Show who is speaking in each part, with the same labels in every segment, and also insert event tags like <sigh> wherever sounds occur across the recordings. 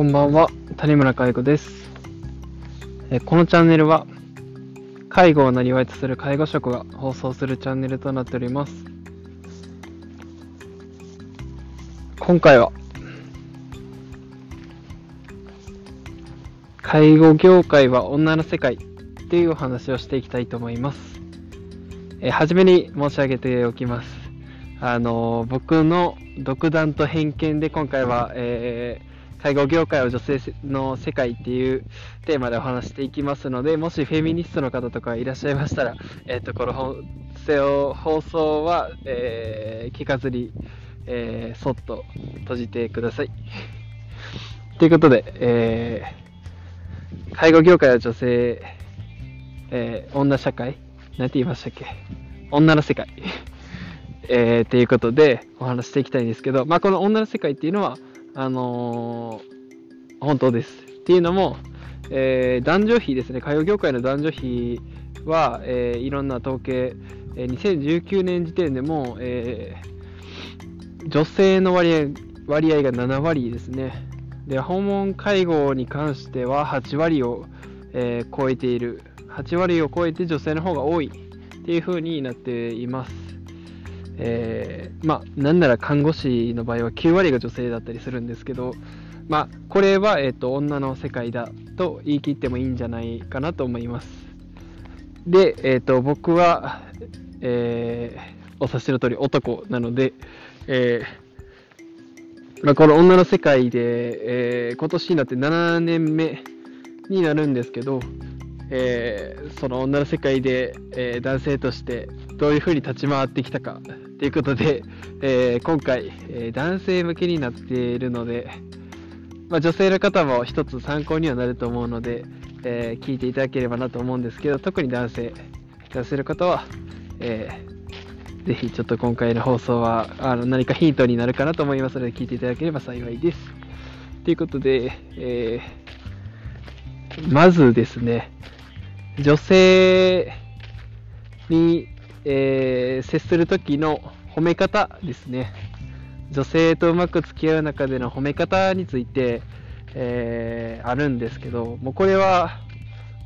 Speaker 1: こんばんは、谷村介護です。このチャンネルは、介護をなりわいとする介護職が放送するチャンネルとなっております。今回は、介護業界は女の世界っていうお話をしていきたいと思います。え初めに申し上げておきます。あの僕の独断と偏見で今回は、えー介護業界は女性の世界っていうテーマでお話していきますので、もしフェミニストの方とかいらっしゃいましたら、えっ、と、この放送は、えー聞かずに、えーそっと閉じてください。ということで、えー介護業界は女性、えー女社会なんて言いましたっけ？女の世界。えー、っていうことでお話していきたいんですけど、まあ、この女の世界っていうのは、あのー本当です。っていうのも、えー男女比ですね、介護業界の男女比は、えーいろんな統計、え2019年時点でも、え女性の割合割合が7割ですね。で、訪問介護に関しては8割を、え超えている。8割を超えて女性の方が多いっていう風になっています。えーまあ、なんなら看護師の場合は9割が女性だったりするんですけど、まあ、これは、えっと女の世界だと言い切ってもいいんじゃないかなと思います。で、えっと僕は、えーお察しの通り男なので、えーまあ、この女の世界で、えー今年になって7年目になるんですけど、えーその女の世界で、え男性としてどういうふうに立ち回ってきたかということで、えー今回、えー男性向けになっているので、まあ、女性の方も一つ参考にはなると思うので、えー聞いていただければなと思うんですけど特に男性男性の方は、えーぜひちょっと今回の放送はあの何かヒントになるかなと思いますので聞いていただければ幸いです。ということで、えーまずですね、女性に、えー接する時の褒め方ですね。女性とうまく付き合う中での褒め方について、えーあるんですけど、もうこれは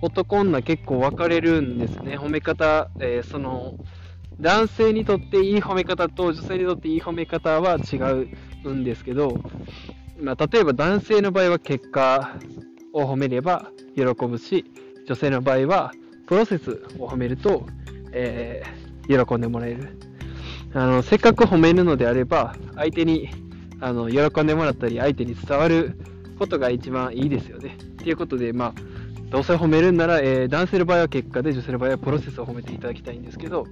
Speaker 1: 男女結構分かれるんですね。褒め方、えーその、男性にとっていい褒め方と女性にとっていい褒め方は違うんですけど、まあ、例えば男性の場合は結果を褒めれば喜ぶし、女性の場合はプロセスを褒めると、えー喜んでもらえる。あのせっかく褒めるのであれば、相手にあの喜んでもらったり、相手に伝わることが一番いいですよね。ということで、まあ、どうせ褒めるんなら、えー男性の場合は結果で、女性の場合はプロセスを褒めていただきたいんですけど、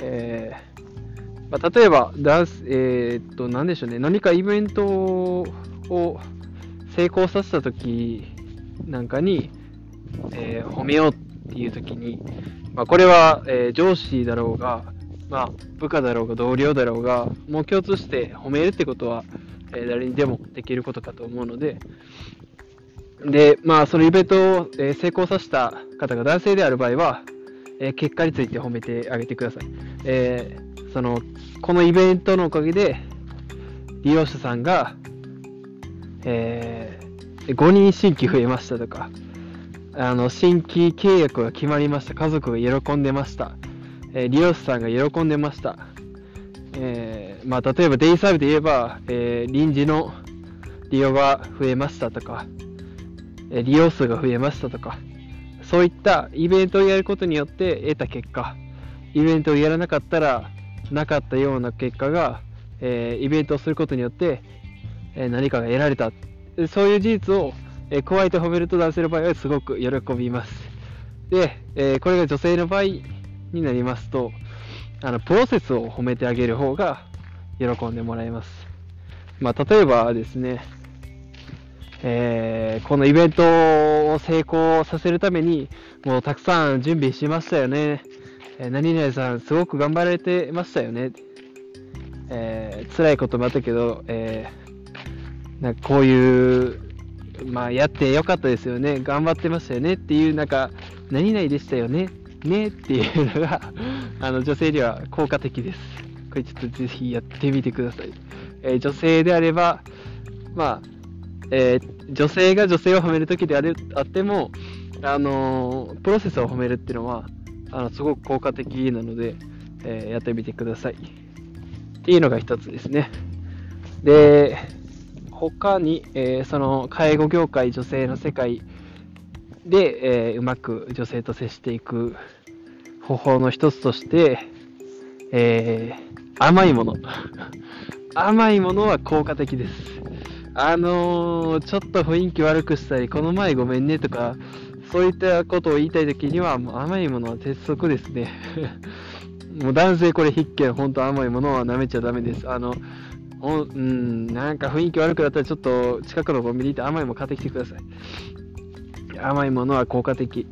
Speaker 1: えーまあ、例えば、ダンス、えーっと、なんでしょうね、何かイベントを成功させたときなんかに、えー褒めようっていうときに、まあ、これは、えー上司だろうが、まあ、部下だろうが同僚だろうが、もう共通して褒めるってことは、えー誰にでもできることかと思うので、で、まあ、そのイベントを、えー成功させた方が男性である場合は、え結果について褒めてあげてください。えその、このイベントのおかげで、利用者さんが、えー5人新規増えましたとか、あの、新規契約が決まりました。家族が喜んでました。えー利用者さんが喜んでました。えーまあ、例えばデイサービスで言えば、えー臨時の利用が増えましたとか、え利用数が増えましたとか、そういったイベントをやることによって得た結果、イベントをやらなかったらなかったような結果が、えイベントをすることによって、え何かが得られた。そういう事実を、えー加えて褒めると男性の場合はすごく喜びます。で、えーこれが女性の場合になりますと、あのプロセスを褒めてあげる方が喜んでもらえます。まあ、例えばですね、えーこのイベントを成功させるために、もうたくさん準備しましたよね。え何々さん、すごく頑張られてましたよね。えー辛いこともあったけど、えーなんかこういう、まあ、やってよかったですよね。頑張ってましたよねっていう、なんか、何々でしたよね。ねっていうのが、<laughs> あの、女性には効果的です。これちょっとぜひやってみてください。えー女性であれば、まあ、えー、女性が女性を褒めるときであるあっても、あの、プロセスを褒めるっていうのは、あのすごく効果的なので、えー、やってみてください。っていうのが一つですね。で、他に、えー、その介護業界、女性の世界で、えー、うまく女性と接していく方法の一つとして、えー、甘いもの。<laughs> 甘いものは効果的です。あの、ちょっと雰囲気悪くしたり、この前ごめんねとか、そういったことを言いたいときには、もう甘いものは鉄則ですね。<laughs> もう男性これ必見、本当甘いものは舐めちゃダメです。あの、おうん、なんか雰囲気悪くなったらちょっと近くのコンビニ行って甘いもの買ってきてください。甘いものは効果的。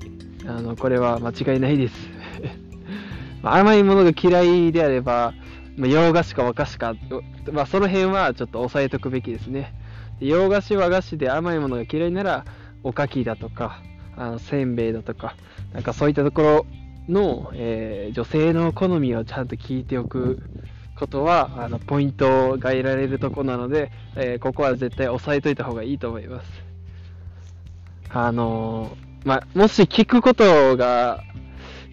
Speaker 1: あの、これは間違いないです。<laughs> 甘いものが嫌いであれば、ま、洋菓子か和菓子か、まあ、その辺はちょっと押さえとくべきですね。洋菓子和菓子で甘いものが嫌いなら、おかきだとか、あのせんべいだとか、なんかそういったところの、えー、女性の好みをちゃんと聞いておくことは、あのポイントが得られるとこなので、えー、ここは絶対押さえといた方がいいと思います。あのー、まあ、もし聞くことが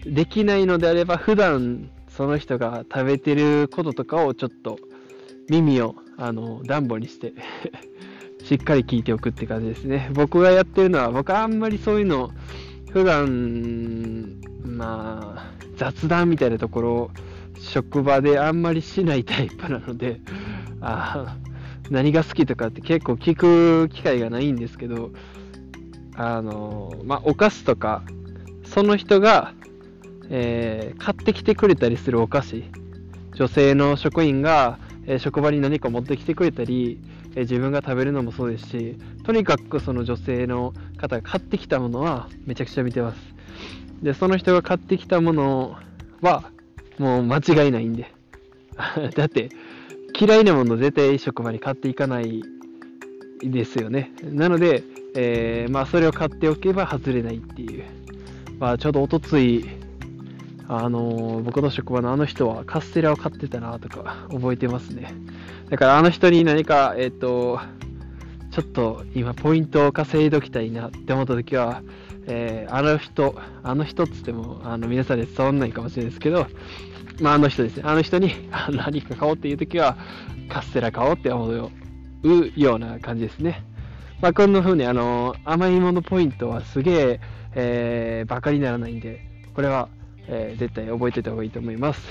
Speaker 1: できないのであれば、普段その人が食べてることとかをちょっと耳をあの暖房にして <laughs> しっかり聞いておくって感じですね。僕がやってるのは、僕はあんまりそういうの、普段、まあ、雑談みたいなところを、職場であんまりしないタイプなので、あ何が好きとかって結構聞く機会がないんですけど、あの、まあ、お菓子とか、その人が、えー、買ってきてくれたりするお菓子、女性の職員が、えー、職場に何か持ってきてくれたり、え自分が食べるのもそうですし、とにかくその女性の方が買ってきたものはめちゃくちゃ見てます。で、その人が買ってきたものはもう間違いないんで。<laughs> だって、嫌いなもの絶対職場に買っていかないですよね。なので、えー、まあそれを買っておけば外れないっていう。まあちょうどおとつい、あのー、僕の職場のあの人はカステラを買ってたなとか覚えてますね。だからあの人に何か、えっ、ー、と、ちょっと今ポイントを稼いどきたいなって思った時は、えー、あの人、あの人っつっても、あの皆さんで伝わんないかもしれないですけど、まあ、あの人ですね。あの人に <laughs> 何か買おうっていう時は、カステラ買おうって思うような感じですね。まあ、こんな風に、あの、甘いものポイントはすげえ、えー、バカにならないんで、これは、えー、絶対覚えておいた方がいいと思います。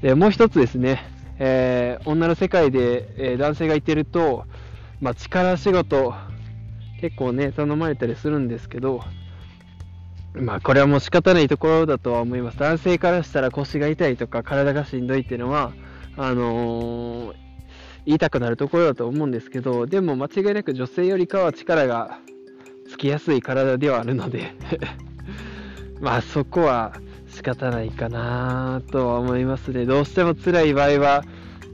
Speaker 1: で、もう一つですね、えー、女の世界で、え、男性がいてると、まあ、力仕事、結構ね、頼まれたりするんですけど、まあ、これはもう仕方ないところだとは思います。男性からしたら腰が痛いとか体がしんどいっていうのは、あのー、言いたくなるところだと思うんですけど、でも間違いなく女性よりかは力がつきやすい体ではあるので <laughs> まあそこは仕方ないかなとは思いますね。どうしても辛い場合は、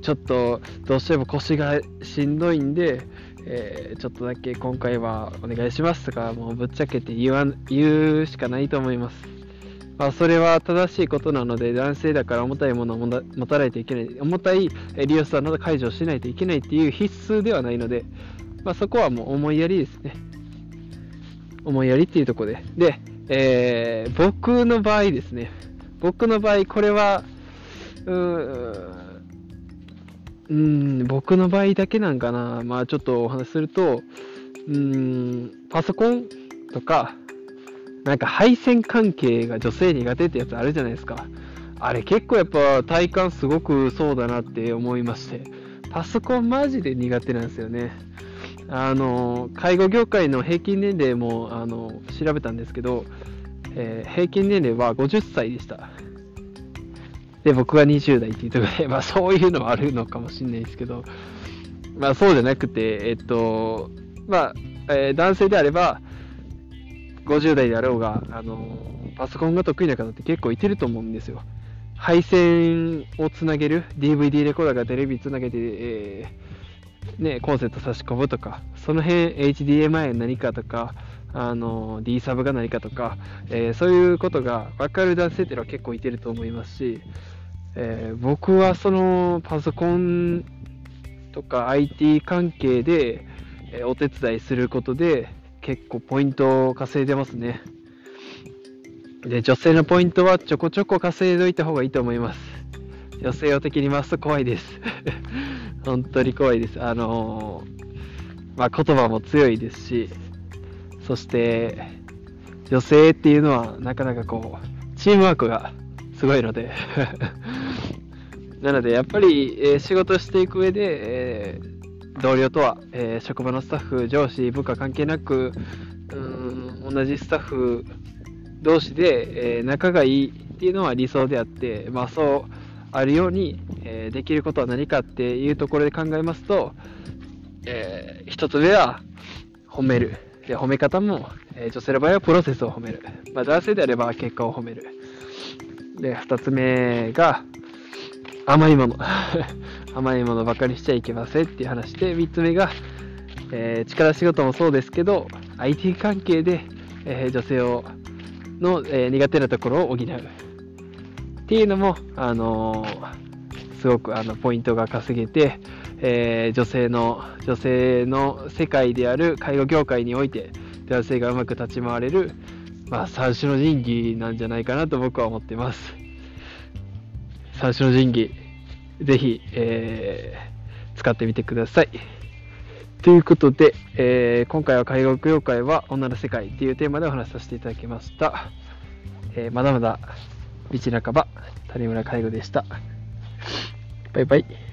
Speaker 1: ちょっとどうしても腰がしんどいんで、えー、ちょっとだけ今回はお願いしますとか、もうぶっちゃけて言わ言うしかないと思います。まあ、それは正しいことなので、男性だから重たいものを持たないといけない、重たい利用者など解除しないといけないっていう必須ではないので、まあ、そこはもう思いやりですね。思いやりっていうところで。で、えー、僕の場合ですね、僕の場合、これは、うーん、ん僕の場合だけなんかな、まあちょっとお話しすると、うん、パソコンとか、なんか配線関係が女性苦手ってやつあるじゃないですか。あれ結構やっぱ体感すごくそうだなって思いまして、パソコンマジで苦手なんですよね。あの介護業界の平均年齢もあの調べたんですけど、えー、平均年齢は50歳でした。で、僕が20代っていうところで、まあそういうのはあるのかもしれないですけど、まあそうじゃなくて、えっと、まあ、えー、男性であれば、50代であろうが、あのパソコンが得意な方って結構いてると思うんですよ。配線をつなげる、DVD レコーダーがテレビつなげて、えーね、コンセント差し込むとか、その辺 HDMI 何かとか、あの D サブが何かとか、えー、そういうことが分かる男性っていうのは結構いてると思いますし、えー、僕はそのパソコンとか IT 関係で、えお手伝いすることで結構ポイントを稼いでますね。で、女性のポイントはちょこちょこ稼いどいた方がいいと思います。女性を敵に回すと怖いです。<laughs> 本当に怖いです。あのー、まあ、言葉も強いですし、そして、女性っていうのはなかなかこう、チームワークがすごいので <laughs> なのでやっぱり、えー、仕事していく上で、えー、同僚とは、えー、職場のスタッフ、上司、部下関係なく、うん同じスタッフ同士で、え仲がいいっていうのは理想であって、まあ、そうあるように、えできることは何かっていうところで考えますと、えー、一つ目は褒める。で褒め方も、え女性の場合はプロセスを褒める。まあ、男性であれば結果を褒める。で、二つ目が甘いもの。<laughs> 甘いものばかりしちゃいけませんっていう話で、三つ目が、えー、力仕事もそうですけど、IT 関係で、えー、女性をの、えー、苦手なところを補う。っていうのも、あの、すごくあのポイントが稼げて、えー、女性の、女性の世界である介護業界において、男性がうまく立ち回れる、まあ、三種の神器なんじゃないかなと僕は思ってます。三種の神器、ぜひ、えー、使ってみてください。ということで、えー、今回は介護業界は女の世界っていうテーマでお話しさせていただきました。えー、まだまだ道半ば、谷村介護でした。バイバイ。